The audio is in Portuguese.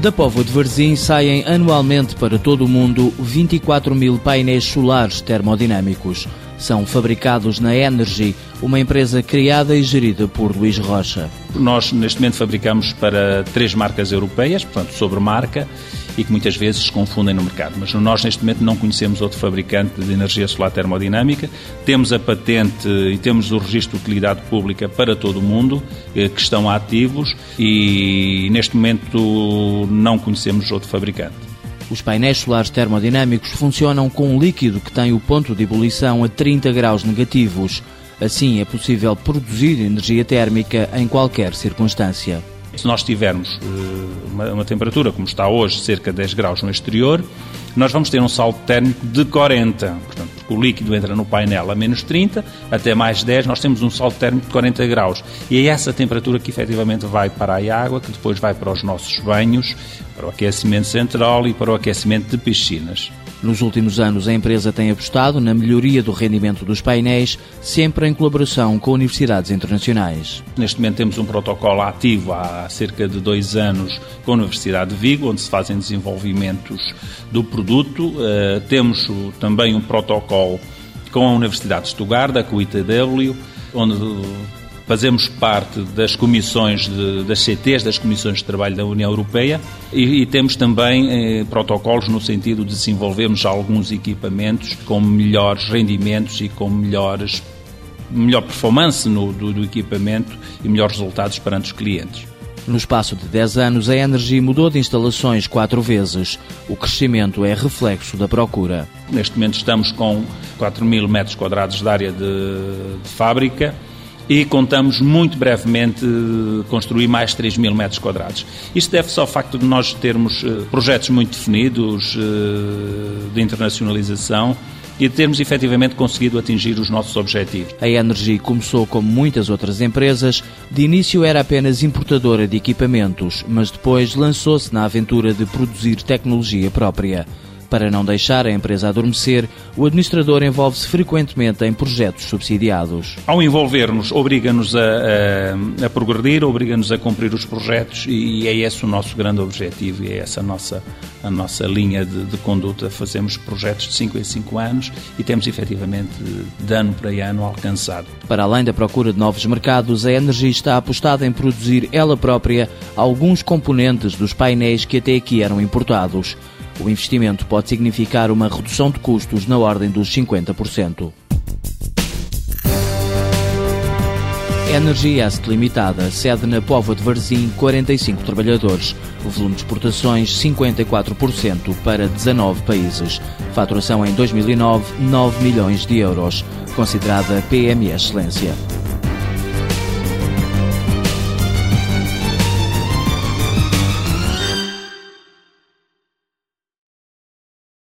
Da Póvoa de Varzim saem anualmente para todo o mundo 24 mil painéis solares termodinâmicos. São fabricados na Energy, uma empresa criada e gerida por Luís Rocha. Nós, neste momento, fabricamos para três marcas europeias, portanto, sobre marca, e que muitas vezes se confundem no mercado. Mas nós, neste momento, não conhecemos outro fabricante de energia solar termodinâmica. Temos a patente e temos o registro de utilidade pública para todo o mundo, eh, que estão ativos, e neste momento não conhecemos outro fabricante. Os painéis solares termodinâmicos funcionam com um líquido que tem o ponto de ebulição a 30 graus negativos. Assim, é possível produzir energia térmica em qualquer circunstância. Se nós tivermos uh, uma, uma, temperatura, como está hoje, cerca de 10 graus no exterior, nós vamos ter um salto térmico de 40. Portanto, o líquido entra no painel a menos 30, até mais 10, nós temos um salto térmico de 40 graus. E é essa temperatura que efetivamente vai para a água, que depois vai para os nossos banhos, para o aquecimento central e para o aquecimento de piscinas. Nos últimos anos, a empresa tem apostado na melhoria do rendimento dos painéis, sempre em colaboração com universidades internacionais. Neste momento temos um protocolo ativo há cerca de dois anos com a Universidade de Vigo, onde se fazem desenvolvimentos do produto. Uh, temos também um protocolo com a Universidade de Stuttgart, com o ITW, onde fazemos parte das comissões de, das CTs, das comissões de trabalho da União Europeia e, e temos também eh, protocolos no sentido de desenvolvermos alguns equipamentos com melhores rendimentos e com melhores melhor performance no, do, do equipamento e melhores resultados perante os clientes. No espaço de 10 anos, a Energy mudou de instalações quatro vezes. O crescimento é reflexo da procura. Neste momento estamos com 4 mil metros quadrados de área de, de fábrica e contamos muito brevemente construir mais 3 mil metros quadrados. Isto deve-se ao facto de nós termos eh, projetos muito definidos eh, de internacionalização e de termos efetivamente conseguido atingir os nossos objetivos. A Energy começou como muitas outras empresas, de início era apenas importadora de equipamentos, mas depois lançou-se na aventura de produzir tecnologia própria. Para não deixar a empresa adormecer, o administrador envolve-se frequentemente em projetos subsidiados. Ao envolver-nos, obriga-nos a, a, a, progredir, obriga-nos a cumprir os projetos e é esse o nosso grande objetivo e é essa a nossa, a nossa linha de, de conduta. Fazemos projetos de 5 em 5 anos e temos efetivamente de ano para ano alcançado. Para além da procura de novos mercados, a Energia está apostada em produzir ela própria alguns componentes dos painéis que até aqui eram importados. O investimento pode significar uma redução de custos na ordem dos 50%. Energy Asset Limitada, sede na Póvoa de Varzim, 45 trabalhadores. O volume de exportações 54% para 19 países. Faturação em 2009, 9 milhões de euros. Considerada PME Excelência.